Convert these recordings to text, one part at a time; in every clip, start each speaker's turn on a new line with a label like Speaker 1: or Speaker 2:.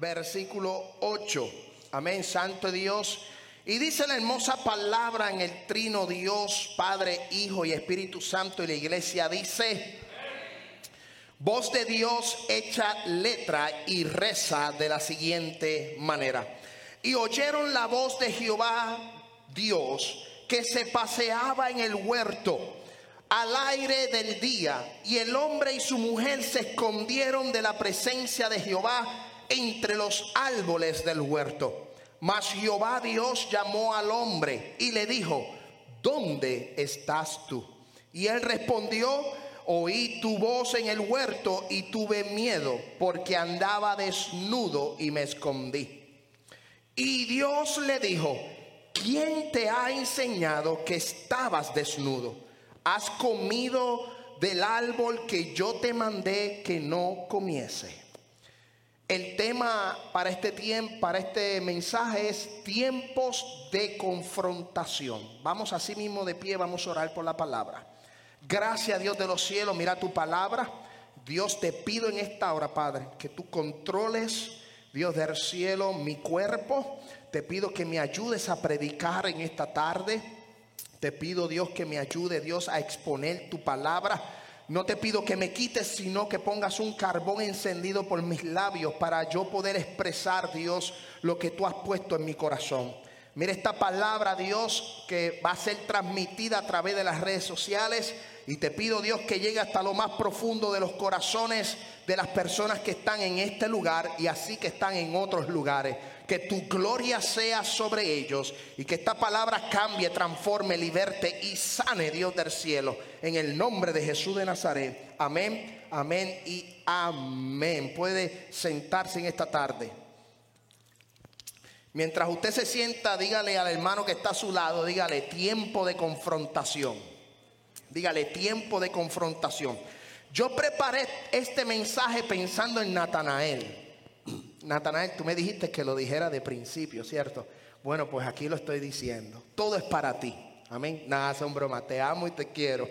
Speaker 1: versículo 8. Amén, Santo Dios. Y dice la hermosa palabra en el trino Dios, Padre, Hijo y Espíritu Santo. Y la iglesia dice, voz de Dios hecha letra y reza de la siguiente manera. Y oyeron la voz de Jehová Dios que se paseaba en el huerto al aire del día. Y el hombre y su mujer se escondieron de la presencia de Jehová entre los árboles del huerto. Mas Jehová Dios llamó al hombre y le dijo, ¿dónde estás tú? Y él respondió, oí tu voz en el huerto y tuve miedo porque andaba desnudo y me escondí. Y Dios le dijo, ¿quién te ha enseñado que estabas desnudo? ¿Has comido del árbol que yo te mandé que no comiese? El tema para este tiempo, para este mensaje es tiempos de confrontación. Vamos así mismo de pie, vamos a orar por la palabra. Gracias Dios de los cielos, mira tu palabra. Dios te pido en esta hora, Padre, que tú controles, Dios del cielo, mi cuerpo. Te pido que me ayudes a predicar en esta tarde. Te pido, Dios, que me ayude, Dios, a exponer tu palabra. No te pido que me quites, sino que pongas un carbón encendido por mis labios para yo poder expresar, Dios, lo que tú has puesto en mi corazón. Mira esta palabra, Dios, que va a ser transmitida a través de las redes sociales. Y te pido, Dios, que llegue hasta lo más profundo de los corazones de las personas que están en este lugar y así que están en otros lugares que tu gloria sea sobre ellos y que esta palabra cambie, transforme, liberte y sane Dios del cielo. En el nombre de Jesús de Nazaret. Amén, amén y amén. Puede sentarse en esta tarde. Mientras usted se sienta, dígale al hermano que está a su lado, dígale tiempo de confrontación. Dígale tiempo de confrontación. Yo preparé este mensaje pensando en Natanael. Natanael, tú me dijiste que lo dijera de principio, ¿cierto? Bueno, pues aquí lo estoy diciendo. Todo es para ti. Amén. Nada, son broma. Te amo y te quiero.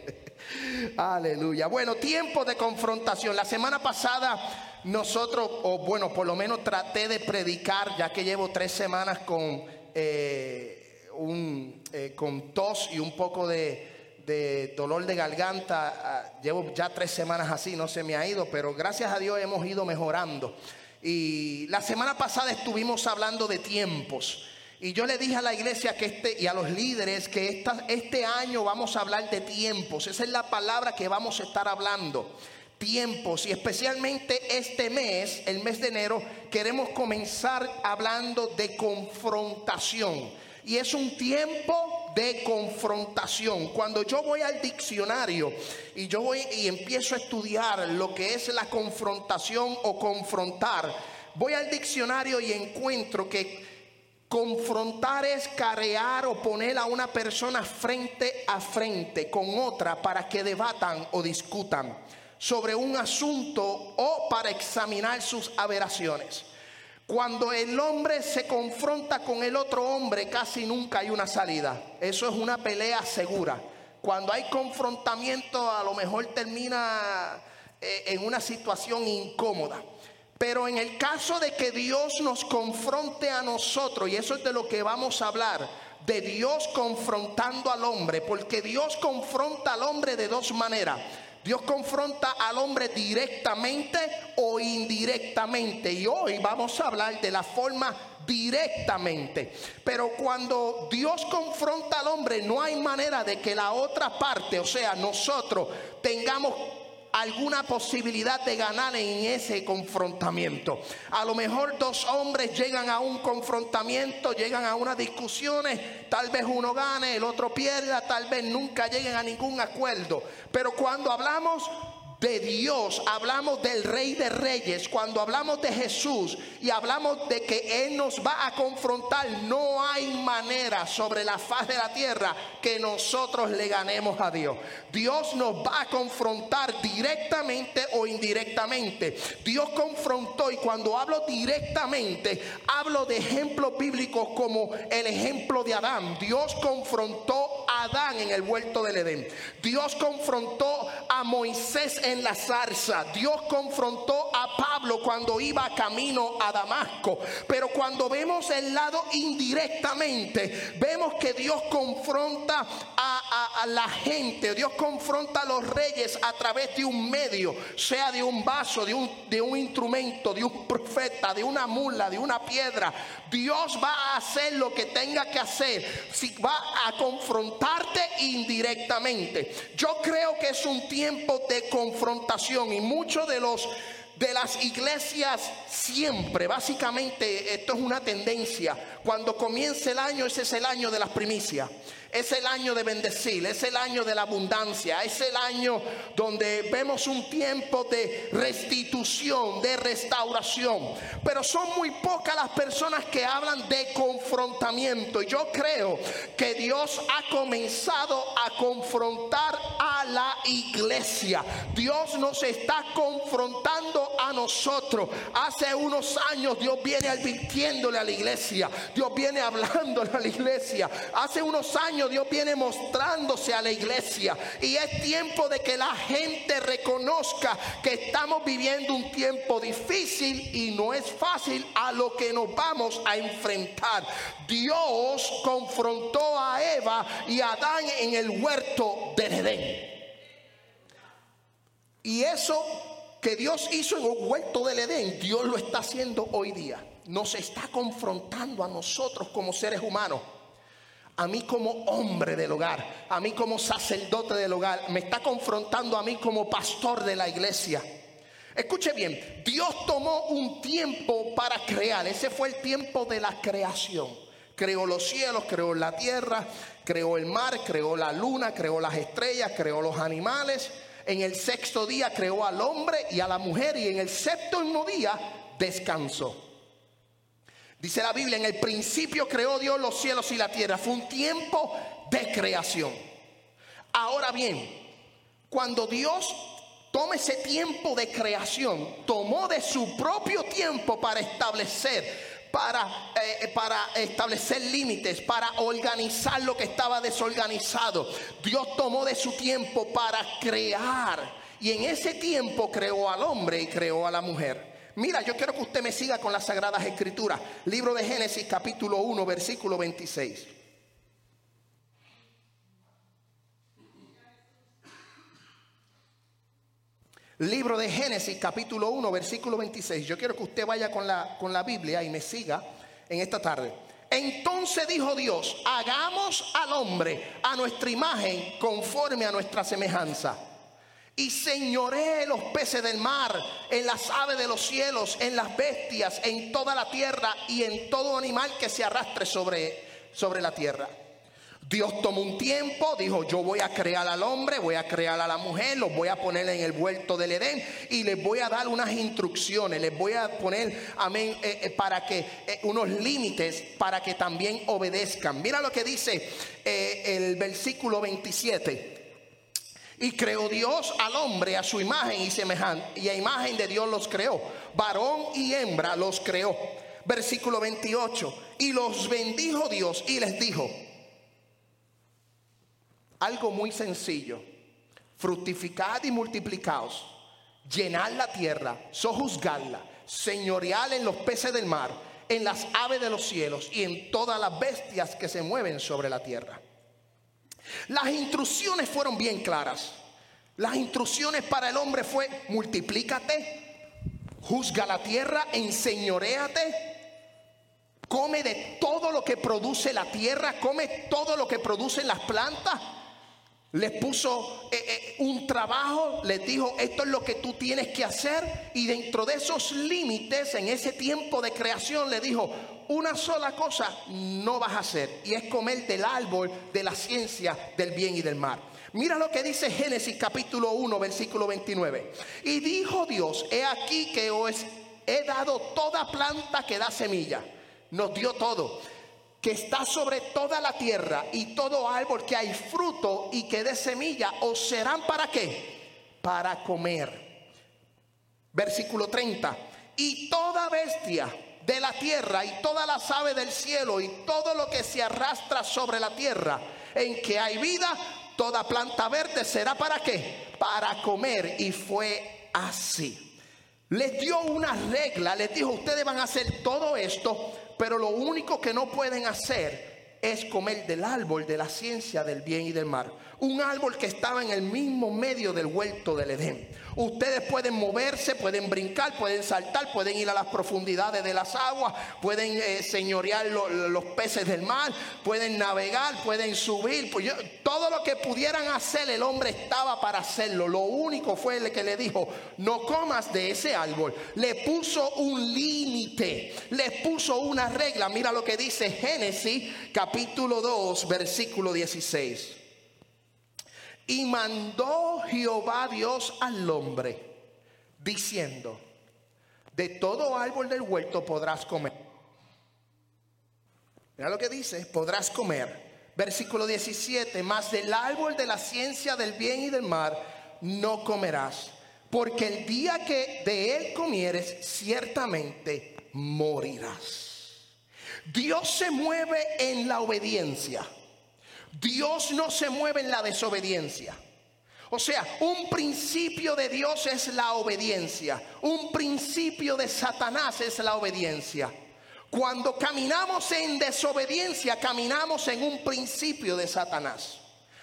Speaker 1: Aleluya. Bueno, tiempo de confrontación. La semana pasada nosotros, o bueno, por lo menos traté de predicar, ya que llevo tres semanas con, eh, un, eh, con tos y un poco de, de dolor de garganta. Ah, llevo ya tres semanas así, no se me ha ido, pero gracias a Dios hemos ido mejorando. Y la semana pasada estuvimos hablando de tiempos. Y yo le dije a la iglesia que este y a los líderes que esta, este año vamos a hablar de tiempos. Esa es la palabra que vamos a estar hablando. Tiempos y especialmente este mes, el mes de enero, queremos comenzar hablando de confrontación. Y es un tiempo de confrontación. Cuando yo voy al diccionario y yo voy y empiezo a estudiar lo que es la confrontación o confrontar, voy al diccionario y encuentro que confrontar es carear o poner a una persona frente a frente con otra para que debatan o discutan sobre un asunto o para examinar sus aberraciones. Cuando el hombre se confronta con el otro hombre, casi nunca hay una salida. Eso es una pelea segura. Cuando hay confrontamiento, a lo mejor termina eh, en una situación incómoda. Pero en el caso de que Dios nos confronte a nosotros, y eso es de lo que vamos a hablar, de Dios confrontando al hombre, porque Dios confronta al hombre de dos maneras. Dios confronta al hombre directamente o indirectamente. Y hoy vamos a hablar de la forma directamente. Pero cuando Dios confronta al hombre, no hay manera de que la otra parte, o sea, nosotros, tengamos alguna posibilidad de ganar en ese confrontamiento. A lo mejor dos hombres llegan a un confrontamiento, llegan a unas discusiones, tal vez uno gane, el otro pierda, tal vez nunca lleguen a ningún acuerdo. Pero cuando hablamos de Dios, hablamos del Rey de Reyes, cuando hablamos de Jesús y hablamos de que Él nos va a confrontar, no hay manera sobre la faz de la tierra que nosotros le ganemos a Dios. Dios nos va a confrontar directamente o indirectamente. Dios confrontó y cuando hablo directamente, hablo de ejemplos bíblicos como el ejemplo de Adán. Dios confrontó a Adán en el huerto del Edén. Dios confrontó a Moisés en la zarza. Dios confrontó a Pablo cuando iba camino a Damasco. Pero cuando vemos el lado indirectamente, vemos que Dios confronta a, la gente. Dios confronta a los reyes a través de un medio, sea de un vaso, de un, de un instrumento, de un profeta, de una mula, de una piedra. Dios va a hacer lo que tenga que hacer. Si va a confrontarte indirectamente. Yo creo que es un tiempo de confrontación y muchos de los de las iglesias siempre, básicamente esto es una tendencia, cuando comienza el año ese es el año de las primicias. Es el año de bendecir, es el año de la abundancia, es el año donde vemos un tiempo de restitución, de restauración. Pero son muy pocas las personas que hablan de confrontamiento. Yo creo que Dios ha comenzado a confrontar a la iglesia. Dios nos está confrontando a nosotros. Hace unos años Dios viene advirtiéndole a la iglesia. Dios viene hablándole a la iglesia. Hace unos años Dios viene mostrándose a la iglesia y es tiempo de que la gente reconozca que estamos viviendo un tiempo difícil y no es fácil a lo que nos vamos a enfrentar. Dios confrontó a Eva y a Adán en el huerto de Edén. Y eso que Dios hizo en el huerto del Edén, Dios lo está haciendo hoy día. Nos está confrontando a nosotros como seres humanos a mí como hombre del hogar, a mí como sacerdote del hogar, me está confrontando a mí como pastor de la iglesia. Escuche bien, Dios tomó un tiempo para crear, ese fue el tiempo de la creación. Creó los cielos, creó la tierra, creó el mar, creó la luna, creó las estrellas, creó los animales. En el sexto día creó al hombre y a la mujer y en el séptimo día descansó. Dice la Biblia, en el principio creó Dios los cielos y la tierra. Fue un tiempo de creación. Ahora bien, cuando Dios toma ese tiempo de creación, tomó de su propio tiempo para establecer, para, eh, para establecer límites, para organizar lo que estaba desorganizado. Dios tomó de su tiempo para crear. Y en ese tiempo creó al hombre y creó a la mujer. Mira, yo quiero que usted me siga con las Sagradas Escrituras. Libro de Génesis capítulo 1, versículo 26. Libro de Génesis capítulo 1, versículo 26. Yo quiero que usted vaya con la, con la Biblia y me siga en esta tarde. Entonces dijo Dios, hagamos al hombre a nuestra imagen conforme a nuestra semejanza y señoré los peces del mar, en las aves de los cielos, en las bestias, en toda la tierra y en todo animal que se arrastre sobre, sobre la tierra. Dios tomó un tiempo, dijo, yo voy a crear al hombre, voy a crear a la mujer, los voy a poner en el vuelto del Edén y les voy a dar unas instrucciones, les voy a poner, amén, eh, eh, para que eh, unos límites para que también obedezcan. Mira lo que dice el versículo 27. Y creó Dios al hombre a su imagen y semejanza. Y a imagen de Dios los creó. Varón y hembra los creó. Versículo 28. Y los bendijo Dios y les dijo. Algo muy sencillo. Fructificad y multiplicaos. Llenad la tierra, sojuzgadla, señorial en los peces del mar, en las aves de los cielos y en todas las bestias que se mueven sobre la tierra. Las instrucciones fueron bien claras. Las instrucciones para el hombre fue multiplícate, juzga la tierra, enseñoreate, come de todo lo que produce la tierra, come todo lo que producen las plantas. Les puso eh, eh, un trabajo, les dijo, esto es lo que tú tienes que hacer. Y dentro de esos límites, en ese tiempo de creación, le dijo, una sola cosa no vas a hacer. Y es comer del árbol de la ciencia del bien y del mal. Mira lo que dice Génesis capítulo 1, versículo 29. Y dijo Dios, he aquí que os he dado toda planta que da semilla. Nos dio todo que está sobre toda la tierra y todo árbol que hay fruto y que dé semilla, os serán para qué? Para comer. Versículo 30. Y toda bestia de la tierra y todas las aves del cielo y todo lo que se arrastra sobre la tierra en que hay vida, toda planta verde será para qué? Para comer. Y fue así. Les dio una regla, les dijo, ustedes van a hacer todo esto pero lo único que no pueden hacer es comer del árbol de la ciencia del bien y del mal. Un árbol que estaba en el mismo medio del huerto del Edén. Ustedes pueden moverse, pueden brincar, pueden saltar, pueden ir a las profundidades de las aguas, pueden eh, señorear los peces del mar, pueden navegar, pueden subir. Pues todo lo que pudieran hacer, el hombre estaba para hacerlo. Lo único fue el que le dijo, no comas de ese árbol. Le puso un límite, le puso una regla. Mira lo que dice Génesis capítulo 2, versículo 16. Y mandó Jehová Dios al hombre, diciendo, de todo árbol del huerto podrás comer. Mira lo que dice, podrás comer. Versículo 17, más del árbol de la ciencia del bien y del mal no comerás, porque el día que de él comieres, ciertamente morirás. Dios se mueve en la obediencia. Dios no se mueve en la desobediencia. O sea, un principio de Dios es la obediencia. Un principio de Satanás es la obediencia. Cuando caminamos en desobediencia, caminamos en un principio de Satanás.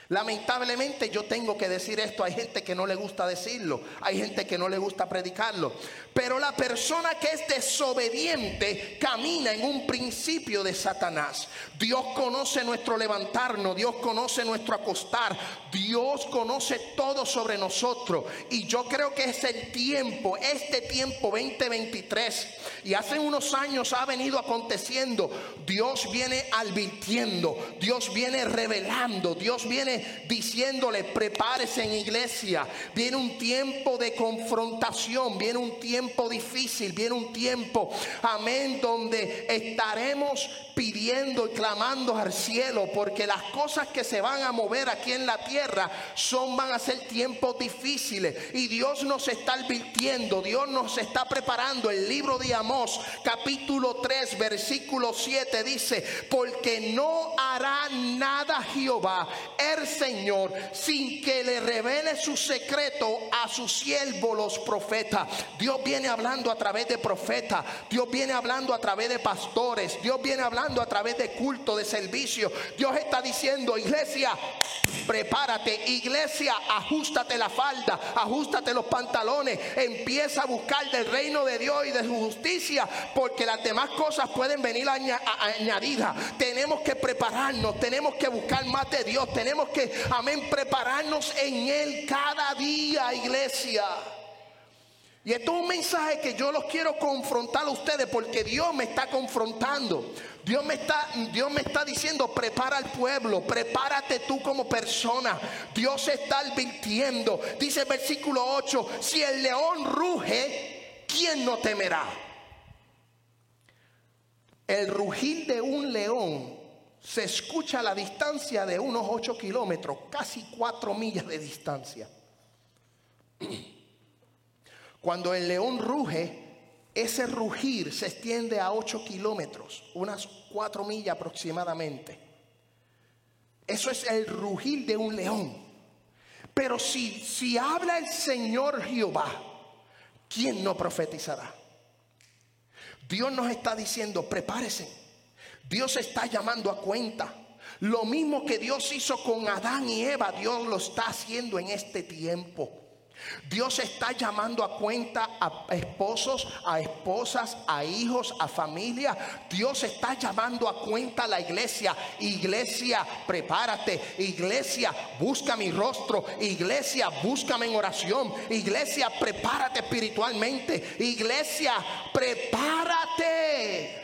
Speaker 1: Lamentablemente yo tengo que decir esto, hay gente que no le gusta decirlo, hay gente que no le gusta predicarlo, pero la persona que es desobediente camina en un principio de Satanás. Dios conoce nuestro levantarnos, Dios conoce nuestro acostar, Dios conoce todo sobre nosotros y yo creo que es el tiempo, este tiempo 2023 y hace unos años ha venido aconteciendo, Dios viene advirtiendo, Dios viene revelando, Dios viene diciéndole, prepárese en iglesia. Viene un tiempo de confrontación, viene un tiempo difícil, viene un tiempo, amén, donde estaremos pidiendo y clamando al cielo, porque las cosas que se van a mover aquí en la tierra son, van a ser tiempos difíciles. Y Dios nos está advirtiendo, Dios nos está preparando. El libro de Amós, capítulo 3, versículo 7 dice, porque no hará nada Jehová, el Señor, sin que le revele su secreto a sus siervos los profetas. Dios viene hablando a través de profetas, Dios viene hablando a través de pastores, Dios viene hablando a través de culto, de servicio. Dios está diciendo, iglesia, prepárate, iglesia, ajustate la falda, ajustate los pantalones, empieza a buscar del reino de Dios y de su justicia, porque las demás cosas pueden venir añadidas. Tenemos que prepararnos, tenemos que buscar más de Dios, tenemos que, amén, prepararnos en Él cada día, iglesia. Y esto es un mensaje que yo los quiero confrontar a ustedes porque Dios me está confrontando. Dios me está, Dios me está diciendo, prepara al pueblo, prepárate tú como persona. Dios está advirtiendo. Dice el versículo 8, si el león ruge, ¿quién no temerá? El rugir de un león se escucha a la distancia de unos 8 kilómetros, casi 4 millas de distancia. Cuando el león ruge, ese rugir se extiende a 8 kilómetros, unas 4 millas aproximadamente. Eso es el rugir de un león. Pero si, si habla el Señor Jehová, ¿quién no profetizará? Dios nos está diciendo, prepárese Dios está llamando a cuenta. Lo mismo que Dios hizo con Adán y Eva, Dios lo está haciendo en este tiempo. Dios está llamando a cuenta a esposos, a esposas, a hijos, a familia. Dios está llamando a cuenta a la iglesia. Iglesia, prepárate. Iglesia, busca mi rostro. Iglesia, búscame en oración. Iglesia, prepárate espiritualmente. Iglesia, prepárate.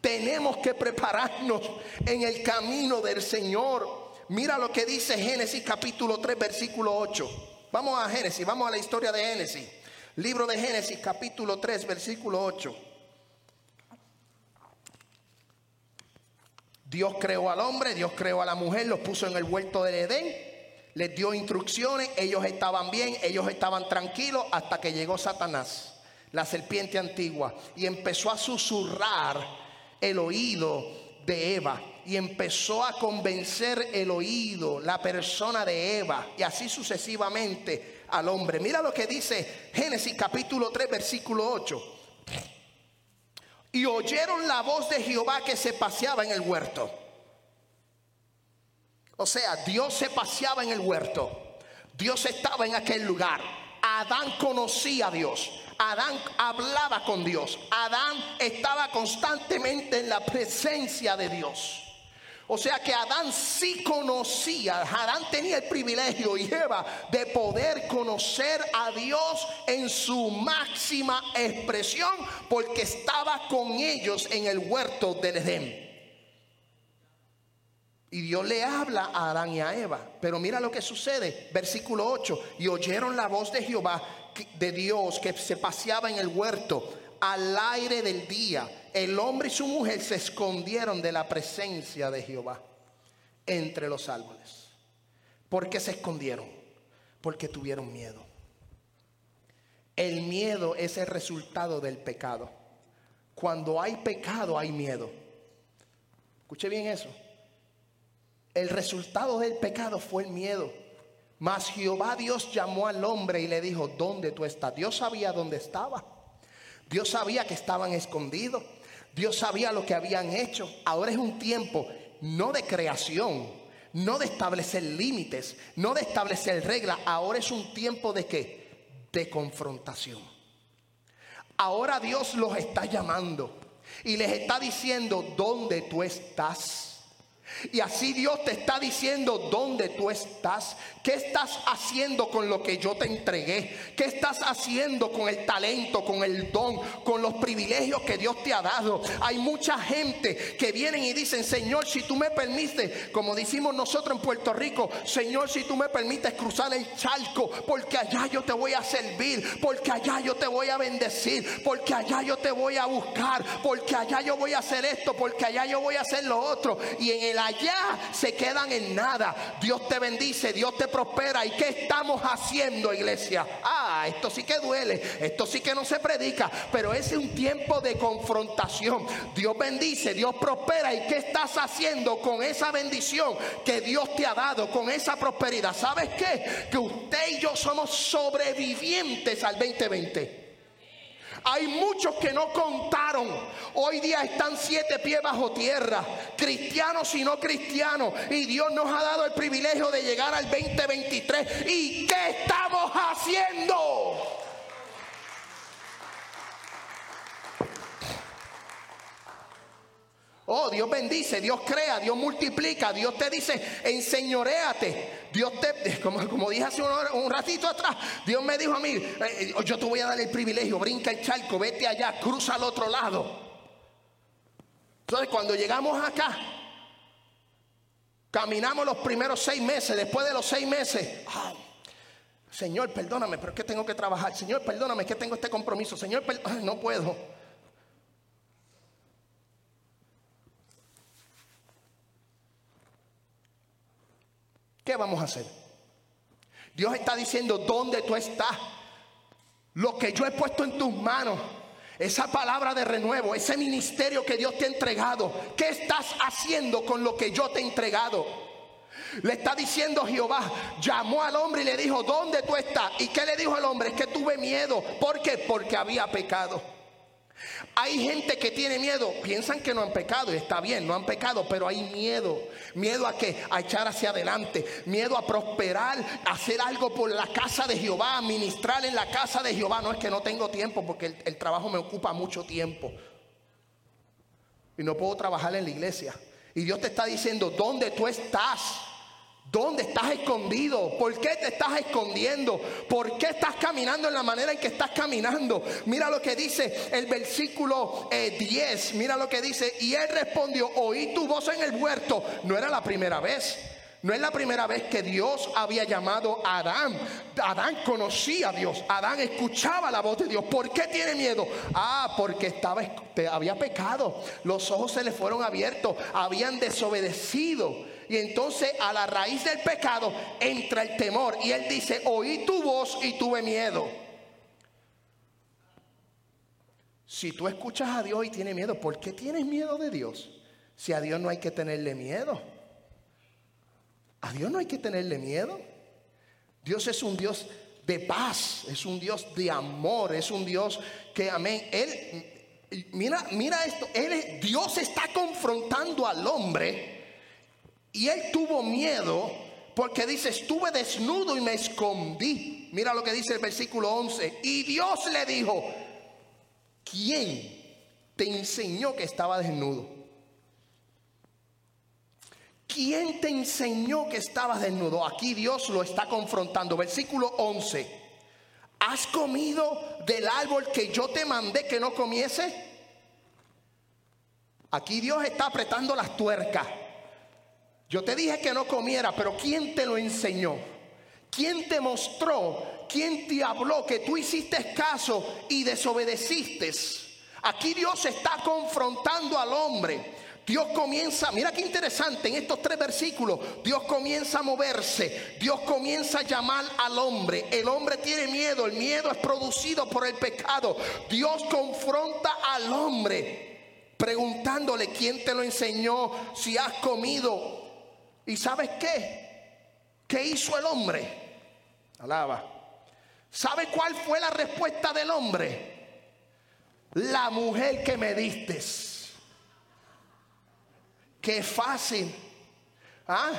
Speaker 1: Tenemos que prepararnos en el camino del Señor. Mira lo que dice Génesis capítulo 3, versículo 8. Vamos a Génesis, vamos a la historia de Génesis. Libro de Génesis, capítulo 3, versículo 8. Dios creó al hombre, Dios creó a la mujer, los puso en el huerto del Edén, les dio instrucciones, ellos estaban bien, ellos estaban tranquilos hasta que llegó Satanás, la serpiente antigua, y empezó a susurrar el oído de Eva y empezó a convencer el oído, la persona de Eva, y así sucesivamente al hombre. Mira lo que dice Génesis capítulo 3, versículo 8. Y oyeron la voz de Jehová que se paseaba en el huerto. O sea, Dios se paseaba en el huerto. Dios estaba en aquel lugar. Adán conocía a Dios. Adán hablaba con Dios. Adán estaba constantemente en la presencia de Dios. O sea que Adán sí conocía, Adán tenía el privilegio y Eva de poder conocer a Dios en su máxima expresión porque estaba con ellos en el huerto del Edén. Y Dios le habla a Adán y a Eva. Pero mira lo que sucede. Versículo 8. Y oyeron la voz de Jehová, de Dios, que se paseaba en el huerto al aire del día el hombre y su mujer se escondieron de la presencia de Jehová entre los árboles. ¿Por qué se escondieron? Porque tuvieron miedo. El miedo es el resultado del pecado. Cuando hay pecado hay miedo. Escuche bien eso. El resultado del pecado fue el miedo. Mas Jehová Dios llamó al hombre y le dijo, ¿dónde tú estás? Dios sabía dónde estaba. Dios sabía que estaban escondidos. Dios sabía lo que habían hecho. Ahora es un tiempo no de creación, no de establecer límites, no de establecer reglas. Ahora es un tiempo de qué? De confrontación. Ahora Dios los está llamando y les está diciendo dónde tú estás. Y así Dios te está diciendo dónde tú estás, qué estás haciendo con lo que yo te entregué, qué estás haciendo con el talento, con el don, con los privilegios que Dios te ha dado. Hay mucha gente que vienen y dicen, Señor, si tú me permites, como decimos nosotros en Puerto Rico, Señor, si tú me permites cruzar el charco, porque allá yo te voy a servir, porque allá yo te voy a bendecir, porque allá yo te voy a buscar, porque allá yo voy a hacer esto, porque allá yo voy a hacer lo otro. Y en el allá se quedan en nada. Dios te bendice, Dios te prospera. ¿Y qué estamos haciendo, iglesia? Ah, esto sí que duele, esto sí que no se predica, pero es un tiempo de confrontación. Dios bendice, Dios prospera. ¿Y qué estás haciendo con esa bendición que Dios te ha dado, con esa prosperidad? ¿Sabes qué? Que usted y yo somos sobrevivientes al 2020. Hay muchos que no contaron. Hoy día están siete pies bajo tierra, cristianos y no cristianos. Y Dios nos ha dado el privilegio de llegar al 2023. ¿Y qué estamos haciendo? Oh, Dios bendice, Dios crea, Dios multiplica, Dios te dice, enseñoreate. Dios te, como, como dije hace un, ratito atrás, Dios me dijo a mí, eh, yo te voy a dar el privilegio, brinca el charco, vete allá, cruza al otro lado. Entonces cuando llegamos acá, caminamos los primeros seis meses, después de los seis meses, Señor, perdóname, pero es que tengo que trabajar. Señor, perdóname, que tengo este compromiso. Señor, no puedo. ¿Qué vamos a hacer? Dios está diciendo, ¿dónde tú estás? Lo que yo he puesto en tus manos, esa palabra de renuevo, ese ministerio que Dios te ha entregado, ¿qué estás haciendo con lo que yo te he entregado? Le está diciendo Jehová, llamó al hombre y le dijo, ¿dónde tú estás? ¿Y qué le dijo al hombre? Es que tuve miedo. ¿Por qué? Porque había pecado. Hay gente que tiene miedo, piensan que no han pecado y está bien, no han pecado, pero hay miedo. Miedo a que a echar hacia adelante, miedo a prosperar, a hacer algo por la casa de Jehová, a ministrar en la casa de Jehová. No es que no tengo tiempo porque el, el trabajo me ocupa mucho tiempo. Y no puedo trabajar en la iglesia. Y Dios te está diciendo, ¿dónde tú estás? ¿Dónde estás escondido? ¿Por qué te estás escondiendo? ¿Por qué estás caminando en la manera en que estás caminando? Mira lo que dice el versículo 10. Eh, Mira lo que dice. Y él respondió, oí tu voz en el huerto. No era la primera vez. No es la primera vez que Dios había llamado a Adán. Adán conocía a Dios. Adán escuchaba la voz de Dios. ¿Por qué tiene miedo? Ah, porque estaba, había pecado. Los ojos se le fueron abiertos. Habían desobedecido. Y entonces a la raíz del pecado entra el temor. Y él dice, oí tu voz y tuve miedo. Si tú escuchas a Dios y tienes miedo, ¿por qué tienes miedo de Dios? Si a Dios no hay que tenerle miedo. A Dios no hay que tenerle miedo. Dios es un Dios de paz, es un Dios de amor, es un Dios que, amén, Él, mira, mira esto, Él, Dios está confrontando al hombre y él tuvo miedo porque dice, estuve desnudo y me escondí. Mira lo que dice el versículo 11. Y Dios le dijo, ¿quién te enseñó que estaba desnudo? ¿Quién te enseñó que estabas desnudo? Aquí Dios lo está confrontando. Versículo 11. ¿Has comido del árbol que yo te mandé que no comiese? Aquí Dios está apretando las tuercas. Yo te dije que no comiera, pero ¿quién te lo enseñó? ¿Quién te mostró? ¿Quién te habló que tú hiciste caso y desobedeciste? Aquí Dios está confrontando al hombre. Dios comienza, mira qué interesante, en estos tres versículos, Dios comienza a moverse, Dios comienza a llamar al hombre. El hombre tiene miedo, el miedo es producido por el pecado. Dios confronta al hombre preguntándole quién te lo enseñó, si has comido ¿Y sabes qué? ¿Qué hizo el hombre? Alaba. ¿Sabe cuál fue la respuesta del hombre? La mujer que me diste. Qué fácil. ¿Ah?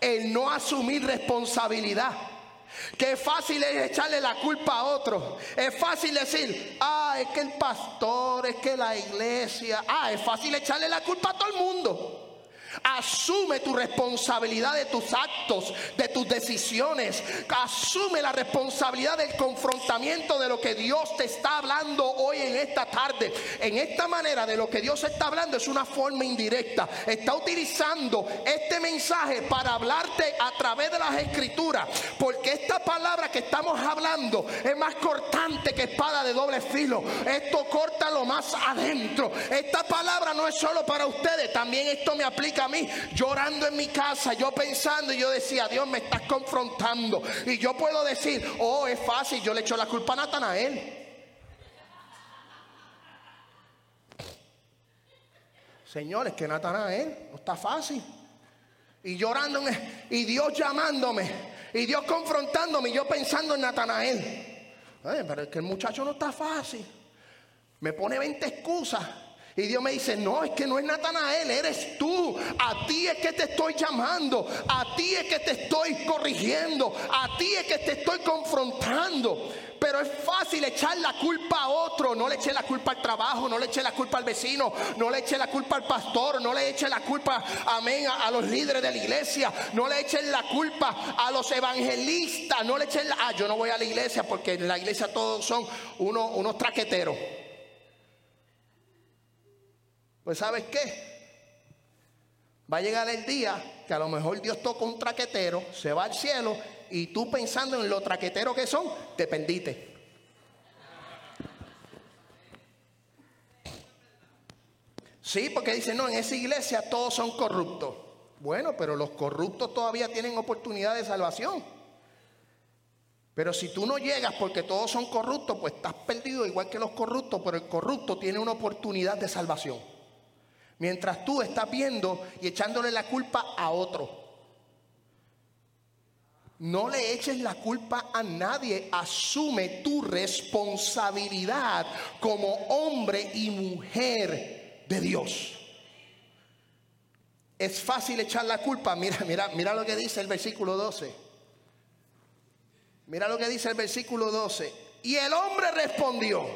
Speaker 1: El no asumir responsabilidad. Qué fácil es echarle la culpa a otro. Es fácil decir, ah, es que el pastor, es que la iglesia. Ah, es fácil echarle la culpa a todo el mundo. Asume tu responsabilidad de tus actos, de tus decisiones. Asume la responsabilidad del confrontamiento de lo que Dios te está hablando hoy en esta tarde. En esta manera de lo que Dios está hablando es una forma indirecta. Está utilizando este mensaje para hablarte a través de las escrituras. Porque esta palabra que estamos hablando es más cortante que espada de doble filo. Esto corta lo más adentro. Esta palabra no es solo para ustedes, también esto me aplica a mí, llorando en mi casa, yo pensando y yo decía, Dios me estás confrontando. Y yo puedo decir, oh, es fácil, yo le echo la culpa a Natanael. Señores, que Natanael no está fácil. Y llorándome, y Dios llamándome, y Dios confrontándome, y yo pensando en Natanael. pero es que el muchacho no está fácil. Me pone 20 excusas. Y Dios me dice, no, es que no es Natanael, eres tú. A ti es que te estoy llamando. A ti es que te estoy corrigiendo. A ti es que te estoy confrontando. Pero es fácil echar la culpa a otro. No le eche la culpa al trabajo, no le eche la culpa al vecino, no le eche la culpa al pastor, no le eche la culpa, amén, a, los líderes de la iglesia. No le echen la culpa a los evangelistas. No le echen la... Ah, yo no voy a la iglesia porque en la iglesia todos son unos, unos traqueteros. Pues sabes qué? Va a llegar el día que a lo mejor Dios toca un traquetero, se va al cielo y tú pensando en lo traqueteros que son, te perdiste. Sí, porque dicen, no, en esa iglesia todos son corruptos. Bueno, pero los corruptos todavía tienen oportunidad de salvación. Pero si tú no llegas porque todos son corruptos, pues estás perdido igual que los corruptos, pero el corrupto tiene una oportunidad de salvación. Mientras tú estás viendo y echándole la culpa a otro. No le eches la culpa a nadie, asume tu responsabilidad como hombre y mujer de Dios. Es fácil echar la culpa. Mira, mira, mira lo que dice el versículo 12. Mira lo que dice el versículo 12. Y el hombre respondió,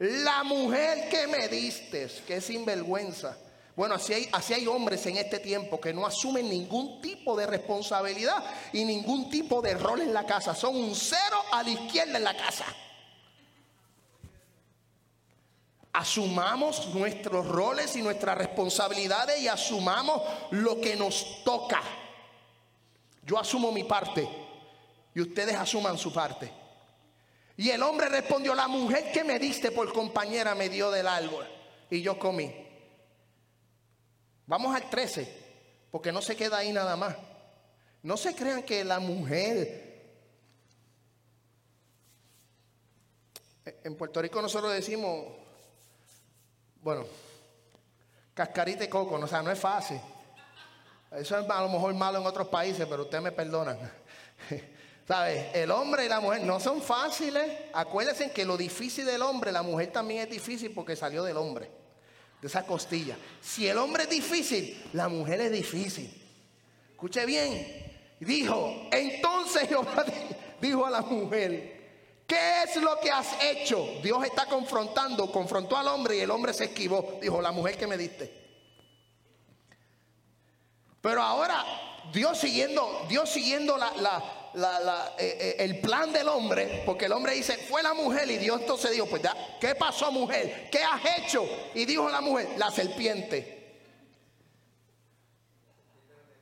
Speaker 1: la mujer que me diste, que es sinvergüenza. Bueno, así hay, hombres en este tiempo que no asumen ningún tipo de responsabilidad y ningún tipo de rol en la casa. Son un cero a la izquierda en la casa. Asumamos nuestros roles y nuestras responsabilidades y asumamos lo que nos toca. Yo asumo mi parte y ustedes asuman su parte. Y el hombre respondió, la mujer que me diste por compañera me dio del árbol y yo comí. Vamos al 13, porque no se queda ahí nada más. No se crean que la mujer... En Puerto Rico nosotros decimos, bueno, cascarita y coco, o sea, no es fácil. Eso es a lo mejor malo en otros países, pero ustedes me perdonan. ¿Sabes? El hombre y la mujer no son fáciles. Acuérdense que lo difícil del hombre, la mujer también es difícil porque salió del hombre, de esa costilla. Si el hombre es difícil, la mujer es difícil. Escuche bien. Dijo, entonces Jehová dijo a la mujer, ¿qué es lo que has hecho? Dios está confrontando, confrontó al hombre y el hombre se esquivó. Dijo, la mujer que me diste. Pero ahora, Dios siguiendo, Dios siguiendo la, eh, eh, el plan del hombre, porque el hombre dice, fue la mujer y Dios entonces dijo, pues ¿qué pasó mujer? ¿Qué has hecho? Y dijo la mujer, la serpiente.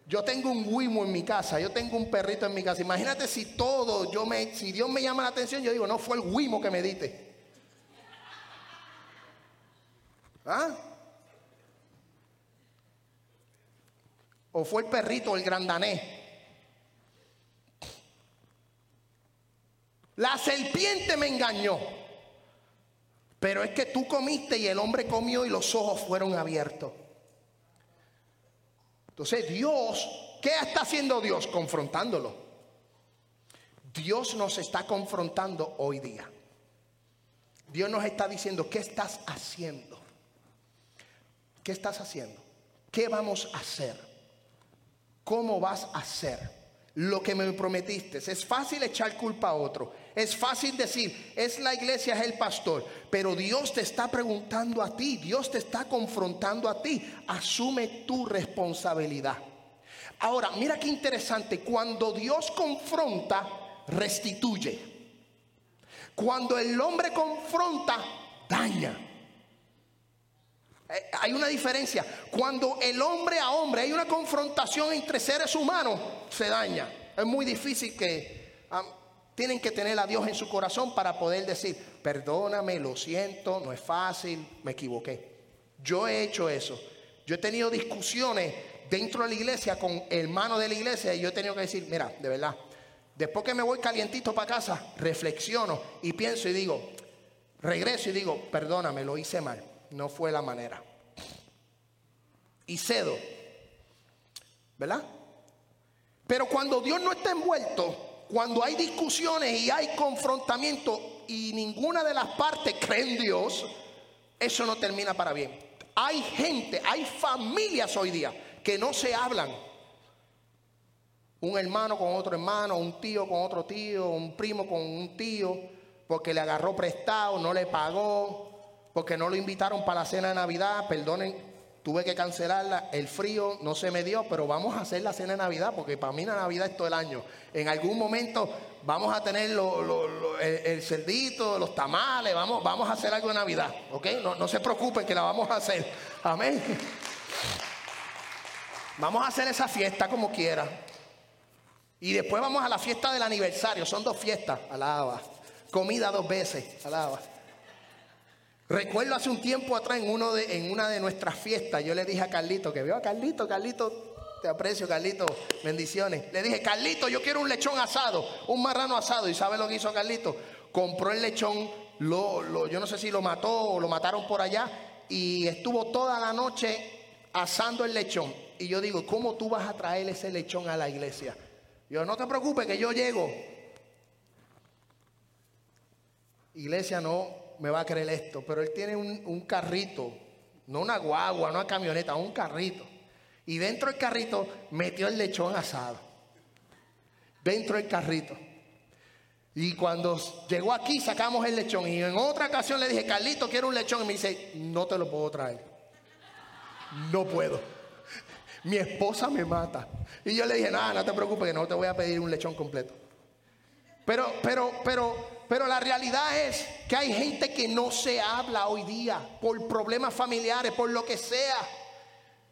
Speaker 1: Yo tengo un guimo en mi casa, yo tengo un perrito en mi casa. Imagínate si todo, yo me, si Dios me llama la atención, yo digo, no fue el guimo que me diste. ¿Ah? O fue el perrito, el grandanés. La serpiente me engañó. Pero es que tú comiste y el hombre comió y los ojos fueron abiertos. Entonces Dios, ¿qué está haciendo Dios? Confrontándolo. Dios nos está confrontando hoy día. Dios nos está diciendo, ¿qué estás haciendo? ¿Qué estás haciendo? ¿Qué vamos a hacer? ¿Cómo vas a hacer? Lo que me prometiste. Es fácil echar culpa a otro. Es fácil decir, es la iglesia, es el pastor. Pero Dios te está preguntando a ti, Dios te está confrontando a ti. Asume tu responsabilidad. Ahora, mira qué interesante. Cuando Dios confronta, restituye. Cuando el hombre confronta, daña. Eh, hay una diferencia. Cuando el hombre a hombre hay una confrontación entre seres humanos, se daña. Es muy difícil que tienen que tener a Dios en su corazón para poder decir, perdóname, lo siento, no es fácil, me equivoqué. Yo he hecho eso. Yo he tenido discusiones dentro de la iglesia con hermanos de la iglesia y yo he tenido que decir, mira, de verdad, después que me voy calientito para casa, reflexiono y pienso y digo, regreso y digo, perdóname, lo hice mal, no fue la manera. Y cedo, ¿verdad? Pero cuando Dios no está envuelto, cuando hay discusiones y hay confrontamiento y ninguna de las partes cree en Dios, eso no termina para bien. Hay gente, hay familias hoy día que no se hablan. Un hermano con otro hermano, un tío con otro tío, un primo con un tío, porque le agarró prestado, no le pagó, porque no lo invitaron para la cena de Navidad, perdonen tuve que cancelarla, el frío no se me dio, pero vamos a hacer la cena de Navidad, porque para mí la Navidad es todo el año. En algún momento vamos a tener el, cerdito, los tamales, vamos, vamos a hacer algo de Navidad, ¿ok? No, no se preocupen que la vamos a hacer. Amén. Vamos a hacer esa fiesta como quiera. Y después vamos a la fiesta del aniversario, son dos fiestas, alaba. Comida dos veces, alaba. Recuerdo hace un tiempo atrás en, uno de, en una de nuestras fiestas, yo le dije a Carlito, que veo a Carlito, Carlito, te aprecio Carlito, bendiciones. Le dije, Carlito, yo quiero un lechón asado, un marrano asado. ¿Y sabe lo que hizo Carlito? Compró el lechón, yo no sé si lo mató o lo mataron por allá, y estuvo toda la noche asando el lechón. Y yo digo, ¿cómo tú vas a traer ese lechón a la iglesia? Yo, no te preocupes que yo llego. Iglesia no me va a creer esto, pero él tiene un, un carrito, no una guagua, no una camioneta, un carrito. Y dentro del carrito metió el lechón asado. Dentro del carrito. Y cuando llegó aquí sacamos el lechón. Y en otra ocasión le dije, Carlito, quiero un lechón. Y me dice, no te lo puedo traer. No puedo. Mi esposa me mata. Y yo le dije, nada, no te preocupes, que no te voy a pedir un lechón completo. Pero, pero, pero, pero la realidad es que hay gente que no se habla hoy día por problemas familiares, por lo que sea.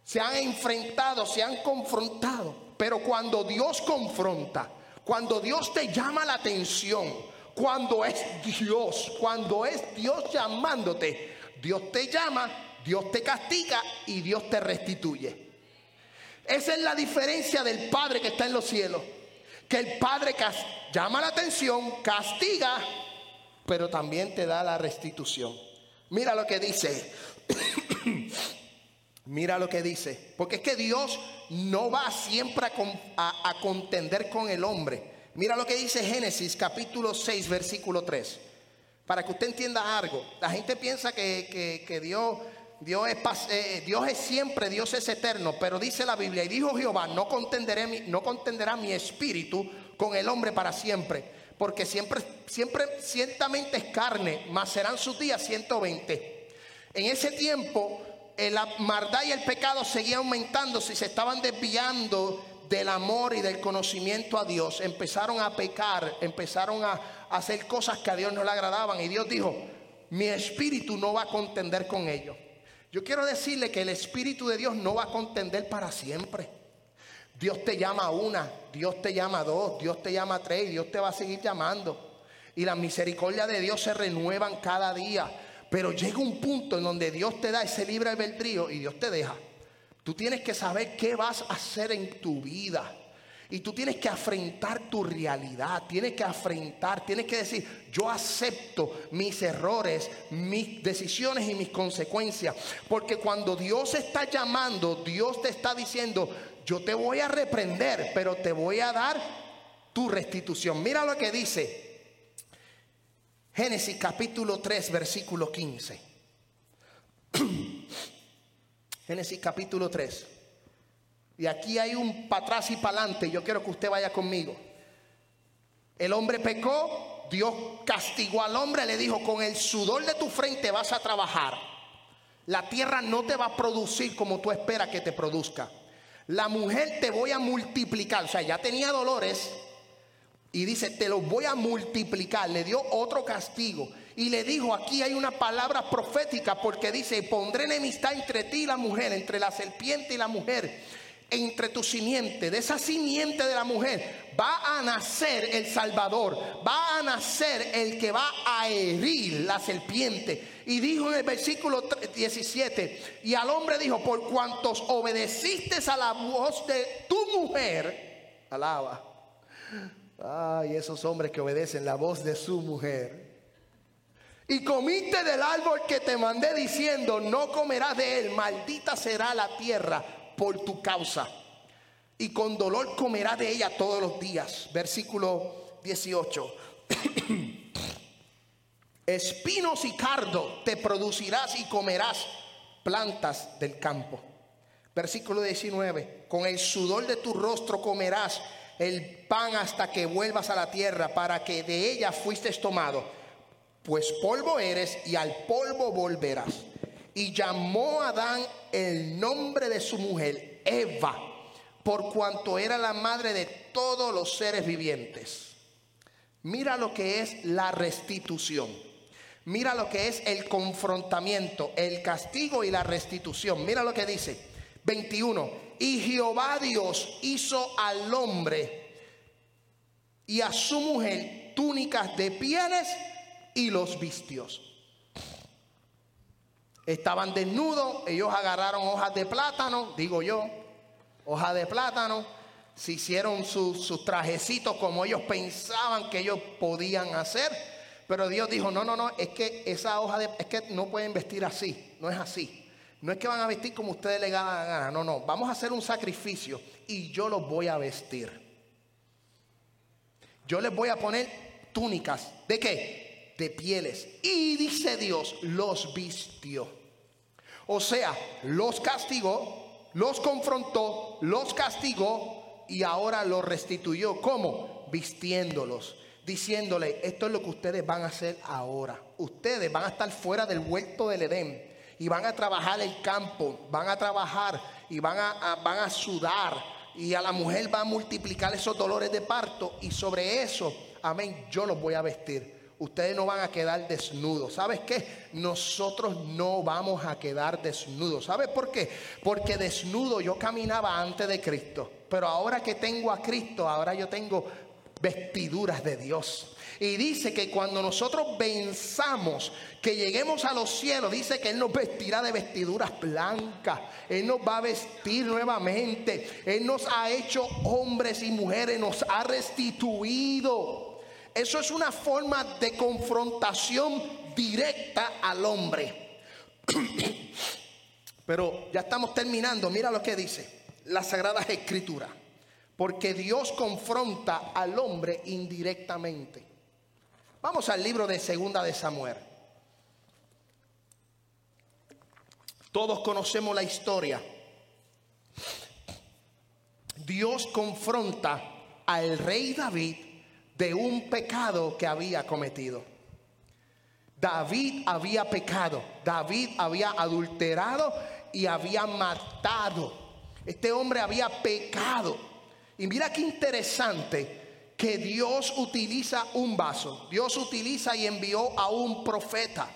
Speaker 1: Se han enfrentado, se han confrontado. Pero cuando Dios confronta, cuando Dios te llama la atención, cuando es Dios, cuando es Dios llamándote, Dios te llama, Dios te castiga y Dios te restituye. Esa es la diferencia del Padre que está en los cielos. Que el Padre llama la atención, castiga, pero también te da la restitución. Mira lo que dice. Mira lo que dice. Porque es que Dios no va siempre a, contender con el hombre. Mira lo que dice Génesis capítulo 6, versículo 3. Para que usted entienda algo. La gente piensa que, Dios, Dios, es, eh, Dios es siempre, Dios es eterno. Pero dice la Biblia, y dijo Jehová, no, contenderé, no contenderá mi espíritu con el hombre para siempre. Porque siempre, siempre, ciertamente es carne, mas serán sus días 120. En ese tiempo la maldad y el pecado seguían aumentando, si se estaban desviando del amor y del conocimiento a Dios, empezaron a pecar, empezaron a hacer cosas que a Dios no le agradaban. Y Dios dijo, mi espíritu no va a contender con ellos. Yo quiero decirle que el espíritu de Dios no va a contender para siempre. Dios te llama a una, Dios te llama a dos, Dios te llama a tres, Dios te va a seguir llamando. Y la misericordia de Dios se renuevan cada día. Pero llega un punto en donde Dios te da ese libre albedrío y Dios te deja. Tú tienes que saber qué vas a hacer en tu vida. Y tú tienes que afrontar tu realidad, tienes que afrontar, tienes que decir, yo acepto mis errores, mis decisiones y mis consecuencias. Porque cuando Dios está llamando, Dios te está diciendo, yo te voy a reprender, pero te voy a dar tu restitución. Mira lo que dice Génesis capítulo 3, versículo 15. Génesis capítulo 3. Y aquí hay un para atrás y para adelante. Yo quiero que usted vaya conmigo. El hombre pecó, Dios castigó al hombre, le dijo, con el sudor de tu frente vas a trabajar. La tierra no te va a producir como tú esperas que te produzca. La mujer te voy a multiplicar. O sea, ya tenía dolores, y dice, te los voy a multiplicar. Le dio otro castigo. Y le dijo, aquí hay una palabra profética porque dice, pondré enemistad entre ti y la mujer, entre la serpiente y la mujer, entre tu simiente. De esa simiente de la mujer va a nacer el Salvador, va a nacer el que va a herir la serpiente. Y dijo en el versículo 17, y al hombre dijo, por cuantos obedeciste a la voz de tu mujer, alaba Ay, esos hombres que obedecen la voz de su mujer. Y comiste del árbol que te mandé diciendo, no comerás de él, maldita será la tierra por tu causa. Y con dolor comerás de ella todos los días. Versículo 18. Espinos y cardo te producirás y comerás plantas del campo. Versículo 19. Con el sudor de tu rostro comerás el pan hasta que vuelvas a la tierra, para que de ella fuiste tomado. Pues polvo eres y al polvo volverás. Y llamó a Adán el nombre de su mujer, Eva, por cuanto era la madre de todos los seres vivientes. Mira lo que es la restitución. Mira lo que es el confrontamiento, el castigo y la restitución. Mira lo que dice. 21. Y Jehová Dios hizo al hombre y a su mujer túnicas de pieles y los vistios. Estaban desnudos, ellos agarraron hojas de plátano, digo yo, hojas de plátano, se hicieron sus, trajecitos como ellos pensaban que ellos podían hacer, pero Dios dijo, no, no, no, es que esa hoja de, es que no pueden vestir así, no es así. No es que van a vestir como ustedes les hagan gana. No, no. Vamos a hacer un sacrificio y yo los voy a vestir. yo les voy a poner túnicas. ¿De qué? De pieles. Y dice Dios, los vistió. O sea, los castigó, los confrontó, los castigó y ahora los restituyó. ¿Cómo? Vistiéndolos diciéndole, esto es lo que ustedes van a hacer ahora. Ustedes van a estar fuera del huerto del Edén y van a trabajar el campo, van a trabajar y van a, van a sudar y a la mujer va a multiplicar esos dolores de parto y sobre eso, amén, yo los voy a vestir. Ustedes no van a quedar desnudos. ¿Sabes qué? Nosotros no vamos a quedar desnudos. ¿Sabes por qué? Porque desnudo yo caminaba antes de Cristo. Pero ahora que tengo a Cristo, ahora yo tengo vestiduras de Dios. Y dice que cuando nosotros venzamos, que lleguemos a los cielos, dice que Él nos vestirá de vestiduras blancas. Él nos va a vestir nuevamente. Él nos ha hecho hombres y mujeres, nos ha restituido. Eso es una forma de confrontación directa al hombre. Pero ya estamos terminando. Mira lo que dice la Sagrada Escritura. Porque Dios confronta al hombre indirectamente. Vamos al libro de Segunda de Samuel. Todos conocemos la historia. Dios confronta al rey David de un pecado que había cometido. David había pecado, David había adulterado y había matado. Este hombre había pecado. Y mira qué interesante que Dios utiliza un vaso. Dios utiliza y envió a un profeta.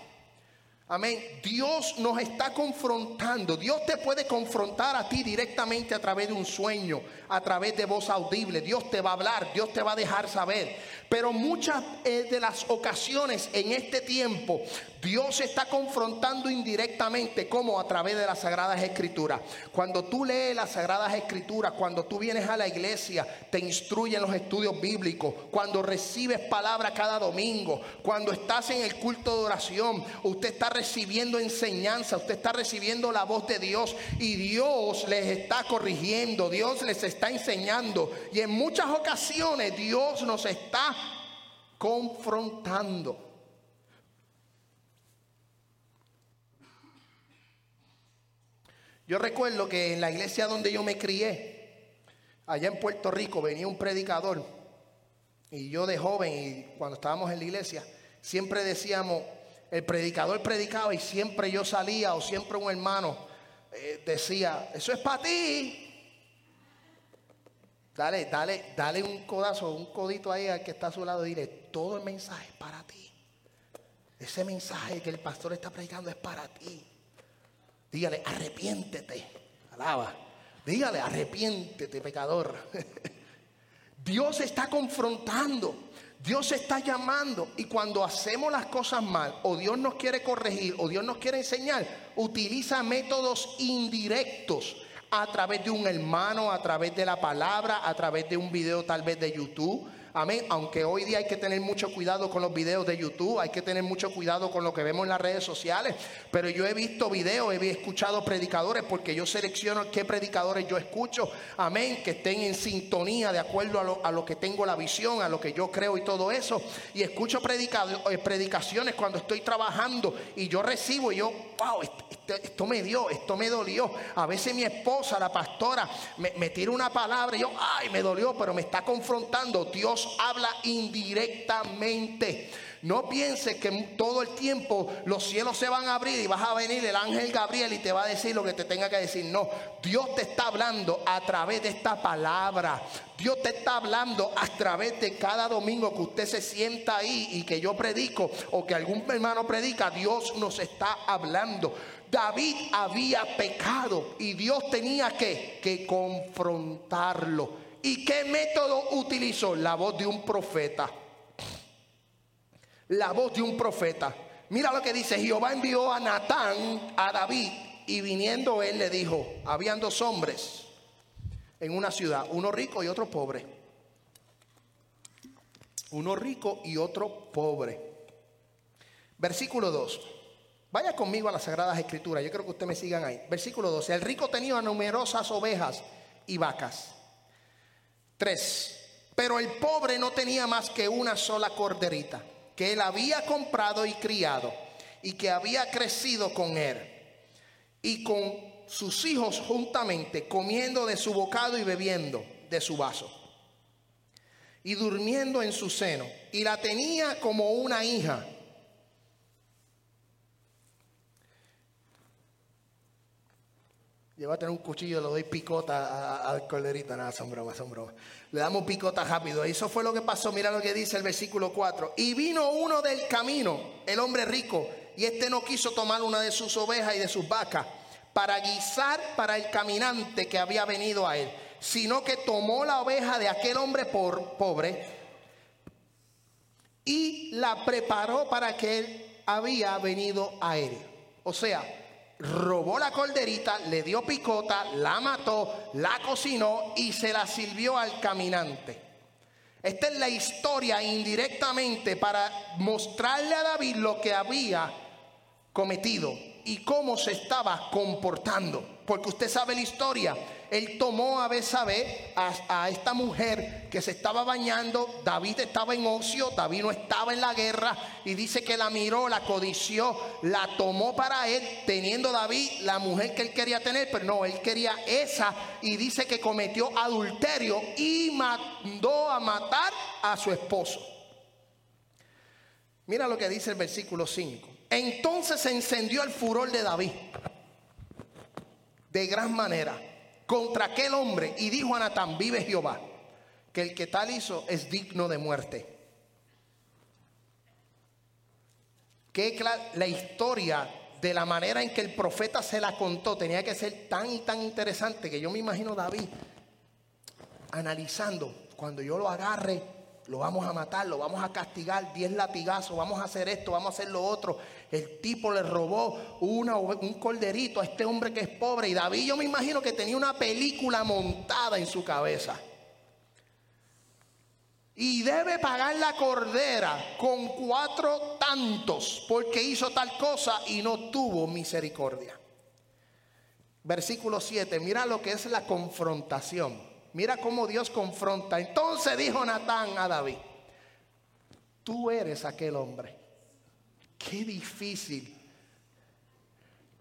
Speaker 1: Amén. Dios nos está confrontando. Dios te puede confrontar a ti directamente a través de un sueño, a través de voz audible. Dios te va a hablar, Dios te va a dejar saber. Pero muchas eh, de las ocasiones en este tiempo, Dios está confrontando indirectamente, como a través de las Sagradas Escrituras. Cuando tú lees las Sagradas Escrituras, cuando tú vienes a la iglesia, te instruyen los estudios bíblicos, cuando recibes palabra cada domingo, cuando estás en el culto de oración, usted está recibiendo enseñanza, usted está recibiendo la voz de Dios y Dios les está corrigiendo, Dios les está enseñando y en muchas ocasiones Dios nos está confrontando. Yo recuerdo que en la iglesia donde yo me crié, allá en Puerto Rico, venía un predicador y yo de joven y cuando estábamos en la iglesia, siempre decíamos, el predicador predicaba y siempre yo salía o siempre un hermano eh, decía, eso es para ti. Dale, dale, dale un codazo, un codito ahí al que está a su lado y dile, todo el mensaje es para ti. Ese mensaje que el pastor está predicando es para ti. Dígale, arrepiéntete. Alaba. Dígale, arrepiéntete, pecador. Dios está confrontando. Dios está llamando y cuando hacemos las cosas mal o Dios nos quiere corregir o Dios nos quiere enseñar, utiliza métodos indirectos a través de un hermano, a través de la palabra, a través de un video tal vez de YouTube, Amén. Aunque hoy día hay que tener mucho cuidado con los videos de YouTube, hay que tener mucho cuidado con lo que vemos en las redes sociales. Pero yo he visto videos, he escuchado predicadores, porque yo selecciono qué predicadores yo escucho. Amén. Que estén en sintonía de acuerdo a lo, a lo que tengo la visión, a lo que yo creo y todo eso. Y escucho eh, predicaciones cuando estoy trabajando y yo recibo y yo, wow, esto, me dio, esto me dolió. A veces mi esposa, la pastora, me, me tira una palabra y yo, ay, me dolió, pero me está confrontando. Dios habla indirectamente. No pienses que todo el tiempo los cielos se van a abrir y vas a venir el ángel Gabriel y te va a decir lo que te tenga que decir. No, Dios te está hablando a través de esta palabra. Dios te está hablando a través de cada domingo que usted se sienta ahí y que yo predico o que algún hermano predica. Dios nos está hablando. David había pecado y Dios tenía que, que confrontarlo. ¿Y qué método utilizó? La voz de un profeta. La voz de un profeta. Mira lo que dice, Jehová envió a Natán, a David, y viniendo él le dijo, habían dos hombres en una ciudad, uno rico y otro pobre. Uno rico y otro pobre. Versículo 2. Vaya conmigo a las Sagradas Escrituras, yo creo que ustedes me sigan ahí. Versículo 12. El rico tenía numerosas ovejas y vacas Tres, Pero el pobre no tenía más que una sola corderita, que él había comprado y criado, y que había crecido con él, y con sus hijos juntamente, comiendo de su bocado y bebiendo de su vaso, y durmiendo en su seno, y la tenía como una hija Lleva a tener un cuchillo, le doy picota al corderito. Nada, son bromas, son bromas. Le damos picota rápido. Eso fue lo que pasó. Mira lo que dice el versículo 4. Y vino uno del camino, el hombre rico, y este no quiso tomar una de sus ovejas y de sus vacas para guisar para el caminante que había venido a él, sino que tomó la oveja de aquel hombre por, pobre y la preparó para que él había venido a él. O sea, robó la corderita, le dio picota, la mató, la cocinó y se la sirvió al caminante. Esta es la historia indirectamente para mostrarle a David lo que había cometido y cómo se estaba comportando. Porque usted sabe la historia. Él tomó a Besabé, a, a, esta mujer que se estaba bañando. David estaba en ocio, David no estaba en la guerra. Y dice que la miró, la codició, la tomó para él, teniendo David la mujer que él quería tener. Pero no, él quería esa. Y dice que cometió adulterio y mandó a matar a su esposo. Mira lo que dice el versículo 5. Entonces se encendió el furor de David. De gran manera. Contra aquel hombre. Y dijo a Natán, vive Jehová, que el que tal hizo es digno de muerte. Que la historia de la manera en que el profeta se la contó tenía que ser tan y tan interesante que yo me imagino David analizando, cuando yo lo agarre, lo vamos a matar, lo vamos a castigar, diez latigazos, vamos a hacer esto, vamos a hacer lo otro. El tipo le robó una, un corderito a este hombre que es pobre. Y David yo me imagino que tenía una película montada en su cabeza. Y debe pagar la cordera con cuatro tantos porque hizo tal cosa y no tuvo misericordia. Versículo 7, mira lo que es la confrontación. Mira cómo Dios confronta. Entonces dijo Natán a David, tú eres aquel hombre. Qué difícil.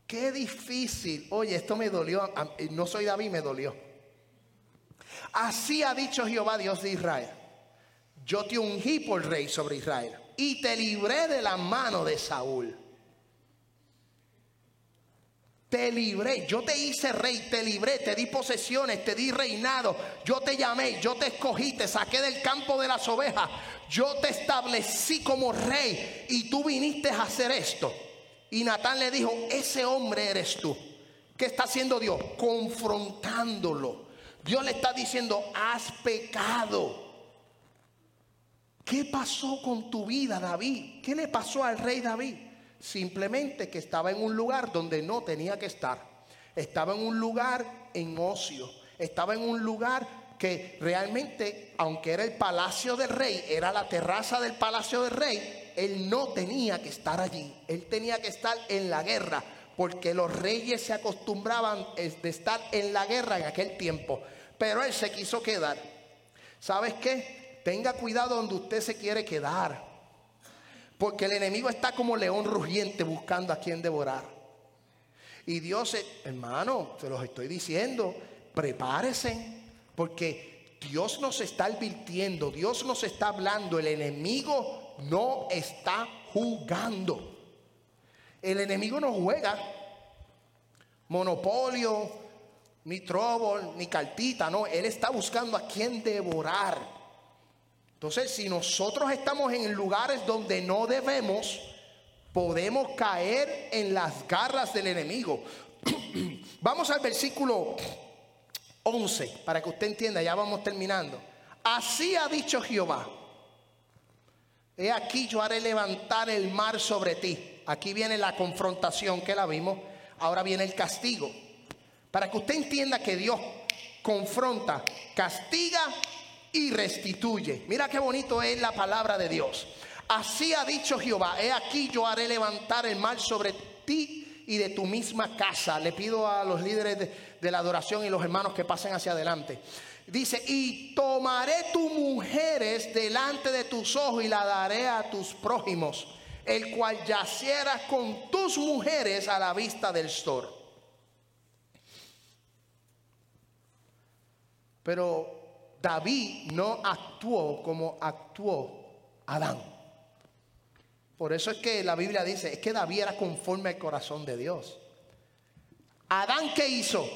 Speaker 1: Qué difícil. Oye, esto me dolió. No soy David, me dolió. Así ha dicho Jehová Dios de Israel. Yo te ungí por rey sobre Israel y te libré de la mano de Saúl te libré, yo te hice rey, te libré, te di posesiones, te di reinado, yo te llamé, yo te escogí, te saqué del campo de las ovejas, yo te establecí como rey y tú viniste a hacer esto. Y Natán le dijo, ese hombre eres tú. ¿Qué está haciendo Dios? Confrontándolo. Dios le está diciendo, has pecado. ¿Qué pasó con tu vida, David? ¿Qué le pasó al rey David? Simplemente que estaba en un lugar donde no tenía que estar. Estaba en un lugar en ocio. Estaba en un lugar que realmente, aunque era el palacio del rey, era la terraza del palacio del rey, él no tenía que estar allí. Él tenía que estar en la guerra, porque los reyes se acostumbraban de estar en la guerra en aquel tiempo. Pero él se quiso quedar. ¿Sabes qué? Tenga cuidado donde usted se quiere quedar. Porque el enemigo está como león rugiente buscando a quien devorar. Y Dios, hermano, se los estoy diciendo, prepárese, porque Dios nos está advirtiendo, Dios nos está hablando, el enemigo no está jugando. El enemigo no juega monopolio, ni trobol, ni cartita, no, él está buscando a quien devorar. Entonces, si nosotros estamos en lugares donde no debemos, podemos caer en las garras del enemigo. vamos al versículo 11, para que usted entienda, ya vamos terminando. Así ha dicho Jehová. He aquí yo haré levantar el mar sobre ti. Aquí viene la confrontación que la vimos. Ahora viene el castigo. Para que usted entienda que Dios confronta, castiga y restituye. Mira qué bonito es la palabra de Dios. Así ha dicho Jehová, he aquí yo haré levantar el mal sobre ti y de tu misma casa. Le pido a los líderes de, la adoración y los hermanos que pasen hacia adelante. Dice, y tomaré tus mujeres delante de tus ojos y la daré a tus prójimos, el cual yaciera con tus mujeres a la vista del store. Pero David no actuó como actuó Adán. Por eso es que la Biblia dice, es que David era conforme al corazón de Dios. Adán, ¿qué hizo?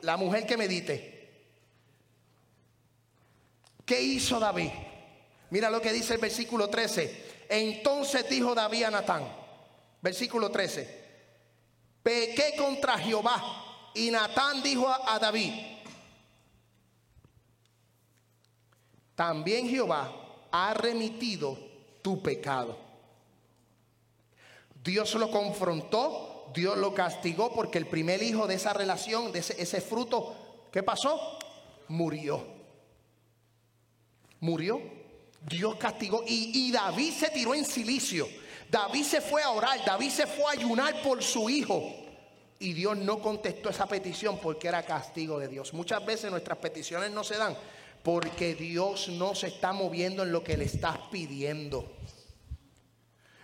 Speaker 1: La mujer que medite. ¿Qué hizo David? Mira lo que dice el versículo 13. Entonces dijo David a Natán, versículo 13, pequé contra Jehová. Y Natán dijo a David, también Jehová ha remitido tu pecado. Dios lo confrontó, Dios lo castigó porque el primer hijo de esa relación, de ese, fruto, ¿qué pasó? Murió murió. Dios castigó y, David se tiró en silicio. David se fue a orar, David se fue a ayunar por su hijo. Y Dios no contestó esa petición porque era castigo de Dios. Muchas veces nuestras peticiones no se dan porque Dios no se está moviendo en lo que le estás pidiendo.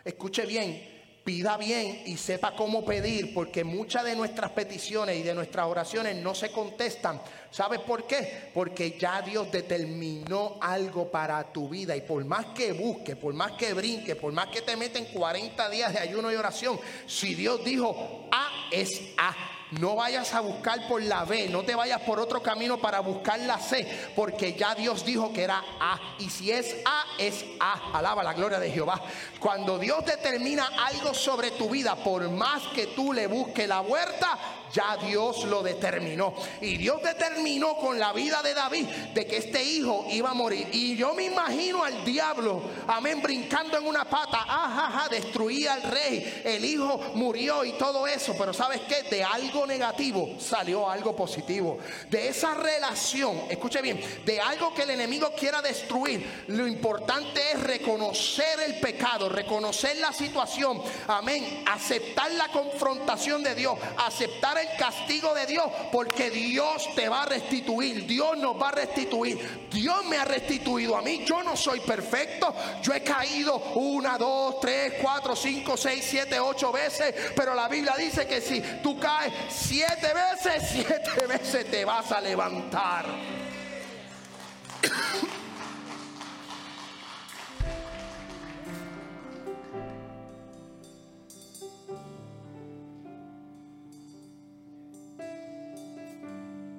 Speaker 1: Escuche bien, pida bien y sepa cómo pedir, porque muchas de nuestras peticiones y de nuestras oraciones no se contestan. ¿Sabes por qué? Porque ya Dios determinó algo para tu vida y por más que busque, por más que brinque, por más que te meten 40 días de ayuno y oración, si Dios dijo A es A. No vayas a buscar por la B, no te vayas por otro camino para buscar la C, porque ya Dios dijo que era A. Y si es A, es A. Alaba la gloria de Jehová. Cuando Dios determina algo sobre tu vida, por más que tú le busques la huerta, ya Dios lo determinó. Y Dios determinó con la vida de David de que este hijo iba a morir. Y yo me imagino al diablo, amén, brincando en una pata, ajaja, destruía al rey. El hijo murió y todo eso. Pero ¿sabes qué? De algo negativo salió algo positivo. De esa relación, escuche bien, de algo que el enemigo quiera destruir, lo importante es reconocer el pecado, reconocer la situación, amén, aceptar la confrontación de Dios, aceptar el castigo de Dios, porque Dios te va a restituir, Dios nos va a restituir. Dios me ha restituido a mí, yo no soy perfecto, yo he caído una, dos, tres, cuatro, cinco, seis, siete, ocho veces, pero la Biblia dice que si tú caes siete veces, siete veces te vas a levantar.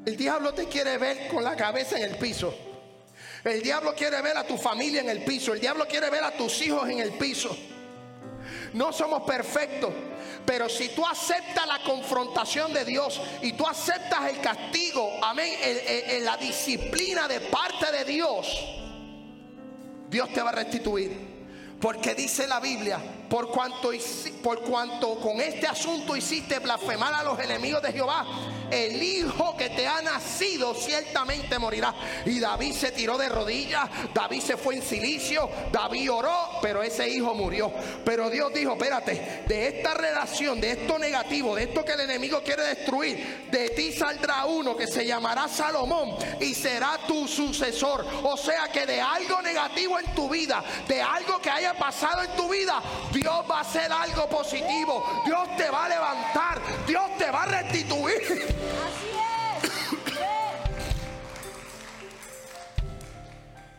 Speaker 1: El diablo te quiere ver con la cabeza en el piso. El diablo quiere ver a tu familia en el piso. El diablo quiere ver a tus hijos en el piso. No somos perfectos. Pero si tú aceptas la confrontación de Dios y tú aceptas el castigo, amén, la disciplina de parte de Dios, Dios te va a restituir. Porque dice la Biblia, por cuanto, por cuanto con este asunto hiciste blasfemar a los enemigos de Jehová, el hijo que te ha nacido ciertamente morirá. Y David se tiró de rodillas, David se fue en silicio, David oró, pero ese hijo murió. Pero Dios dijo, espérate, de esta relación, de esto negativo, de esto que el enemigo quiere destruir, de ti saldrá uno que se llamará Salomón y será tu sucesor. O sea que de algo negativo en tu vida, de algo que haya pasado en tu vida, Dios va a hacer algo positivo. Dios te va a levantar, Dios te va a restituir.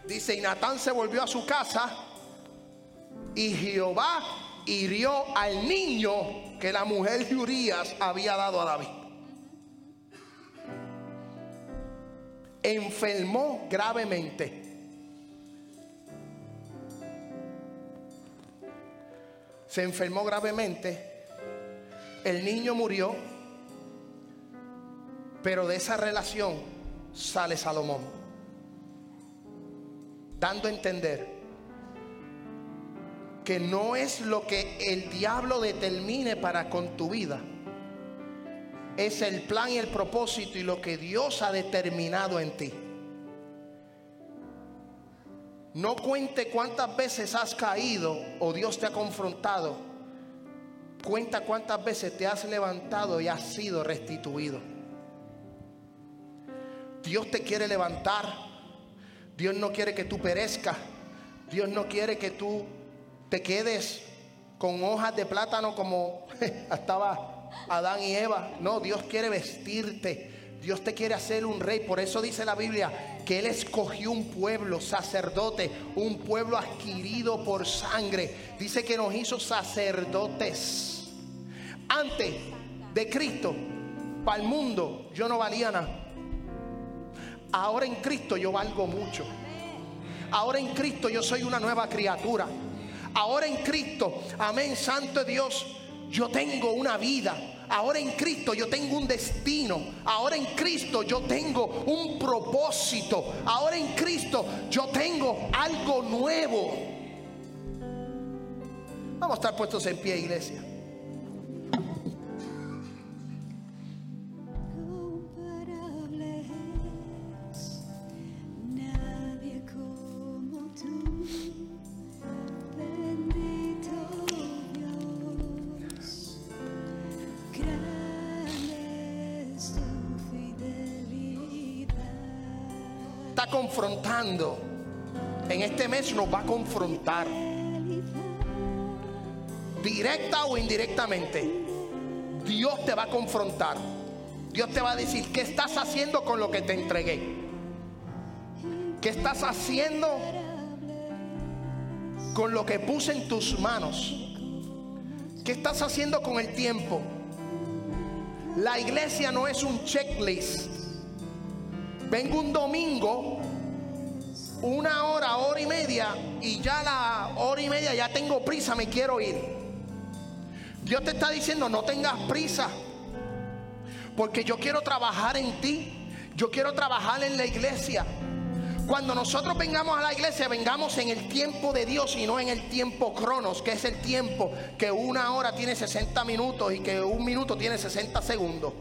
Speaker 1: Dice, y Natán se volvió a su casa y Jehová hirió al niño que la mujer de Urias había dado a David. Enfermó gravemente. Se enfermó gravemente. El niño murió pero de esa relación sale Salomón, dando a entender que no es lo que el diablo determine para con tu vida, es el plan y el propósito y lo que Dios ha determinado en ti. No cuente cuántas veces has caído o Dios te ha confrontado. Cuenta cuántas veces te has levantado y has sido restituido. Dios te quiere levantar. Dios no quiere que tú perezcas. Dios no quiere que tú te quedes con hojas de plátano como estaba Adán y Eva. No, Dios quiere vestirte. Dios te quiere hacer un rey. Por eso dice la Biblia que Él escogió un pueblo, sacerdote, un pueblo adquirido por sangre. Dice que nos hizo sacerdotes. Antes de Cristo, para el mundo, yo no valía nada. Ahora en Cristo yo valgo mucho. Ahora en Cristo yo soy una nueva criatura. Ahora en Cristo, amén, Santo Dios, yo tengo una vida. Ahora en Cristo yo tengo un destino. Ahora en Cristo yo tengo un propósito. Ahora en Cristo yo tengo algo nuevo. Vamos a estar puestos en pie, iglesia. En este mes nos va a confrontar. Directa o indirectamente. Dios te va a confrontar. Dios te va a decir, ¿qué estás haciendo con lo que te entregué? ¿Qué estás haciendo con lo que puse en tus manos? ¿Qué estás haciendo con el tiempo? La iglesia no es un checklist. Vengo un domingo una hora, hora y media, y ya la hora y media ya tengo prisa, me quiero ir. Dios te está diciendo, no tengas prisa, porque yo quiero trabajar en ti, yo quiero trabajar en la iglesia. Cuando nosotros vengamos a la iglesia, vengamos en el tiempo de Dios y no en el tiempo cronos, que es el tiempo que una hora tiene 60 minutos y que un minuto tiene 60 segundos.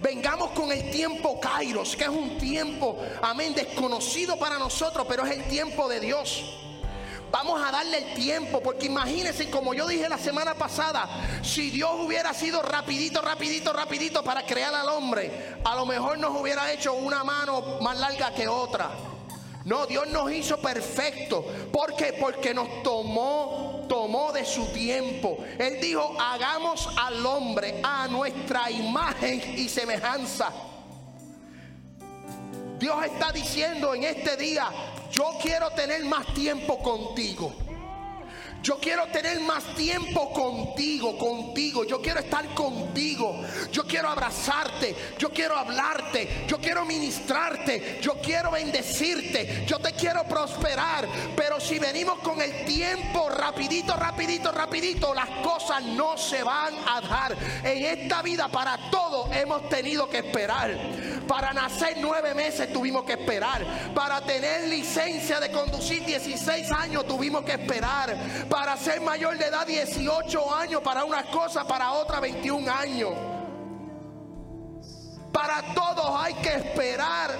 Speaker 1: Vengamos con el tiempo Kairos, que es un tiempo, amén, desconocido para nosotros, pero es el tiempo de Dios. Vamos a darle el tiempo, porque imagínense, como yo dije la semana pasada, si Dios hubiera sido rapidito, rapidito, rapidito para crear al hombre, a lo mejor nos hubiera hecho una mano más larga que otra. No, Dios nos hizo perfecto. ¿Por qué? Porque nos tomó, tomó de su tiempo. Él dijo, hagamos al hombre a nuestra imagen y semejanza. Dios está diciendo en este día, yo quiero tener más tiempo contigo. Yo quiero tener más tiempo contigo, contigo. Yo quiero estar contigo. Yo quiero abrazarte. Yo quiero hablarte. Yo quiero ministrarte. Yo quiero bendecirte. Yo te quiero prosperar. Pero si venimos con el tiempo rapidito, rapidito, rapidito, las cosas no se van a dar. En esta vida para todo hemos tenido que esperar. Para nacer nueve meses tuvimos que esperar. Para tener licencia de conducir 16 años tuvimos que esperar para ser mayor de edad 18 años, para una cosa, para otra 21 años. Para todos hay que esperar.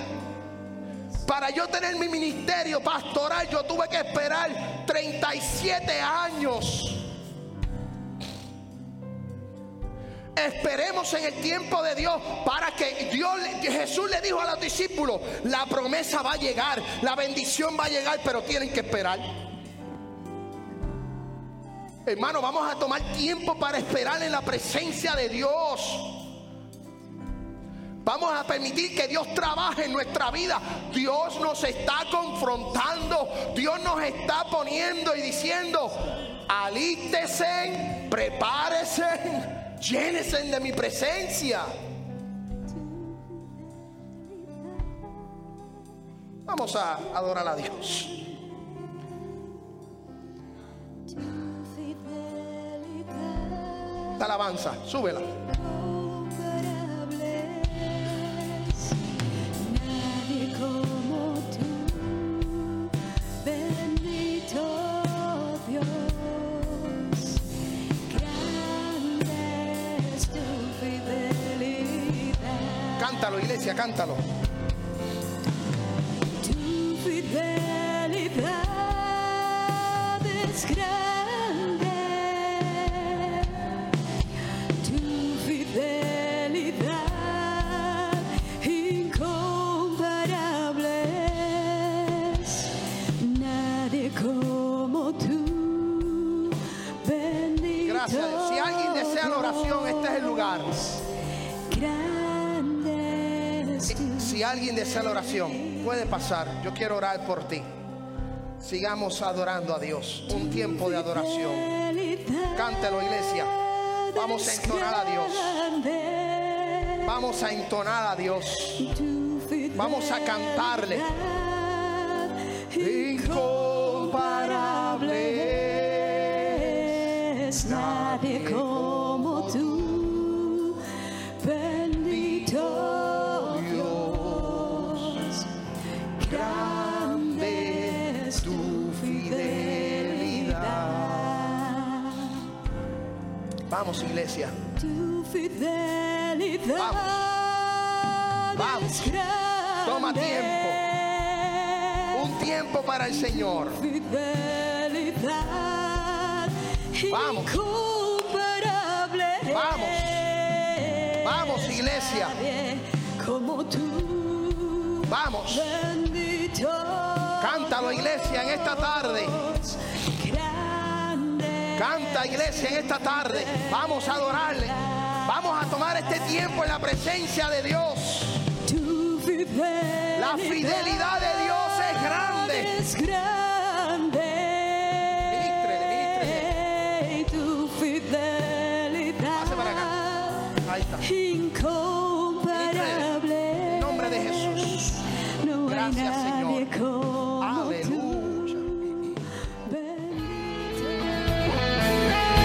Speaker 1: Para yo tener mi ministerio pastoral, yo tuve que esperar 37 años. Esperemos en el tiempo de Dios para que Dios, Jesús le dijo a los discípulos, la promesa va a llegar, la bendición va a llegar, pero tienen que esperar. Hermano, vamos a tomar tiempo para esperar en la presencia de Dios. Vamos a permitir que Dios trabaje en nuestra vida. Dios nos está confrontando. Dios nos está poniendo y diciendo, alístese, prepárese, llénese de mi presencia. Vamos a adorar a Dios. Tu fidelidad. Cántalo, iglesia, cántalo. Alguien desea la oración, puede pasar. Yo quiero orar por ti. Sigamos adorando a Dios. Un tiempo de adoración. Cántelo, iglesia. Vamos a entonar a Dios. Vamos a entonar a Dios. Vamos a cantarle. Incomparable
Speaker 2: nadie como
Speaker 1: Vamos, iglesia.
Speaker 2: tu fidelidad.
Speaker 1: Vamos.
Speaker 2: grande.
Speaker 1: Toma tiempo. Un tiempo para el Señor.
Speaker 2: Fidelidad
Speaker 1: Vamos. Vamos. Vamos, iglesia.
Speaker 2: Como tú,
Speaker 1: Vamos.
Speaker 2: bendito.
Speaker 1: Cántalo, iglesia, en esta tarde. Canta, iglesia, en esta tarde. Vamos a adorarle. Vamos a tomar este tiempo en la presencia de Dios.
Speaker 2: Tu fidelidad.
Speaker 1: La fidelidad de Dios es grande.
Speaker 2: Es grande. Tu fidelidad.
Speaker 1: Pase para acá. Ahí está.
Speaker 2: Incomparable.
Speaker 1: En nombre de Jesús. Gracias, Señor.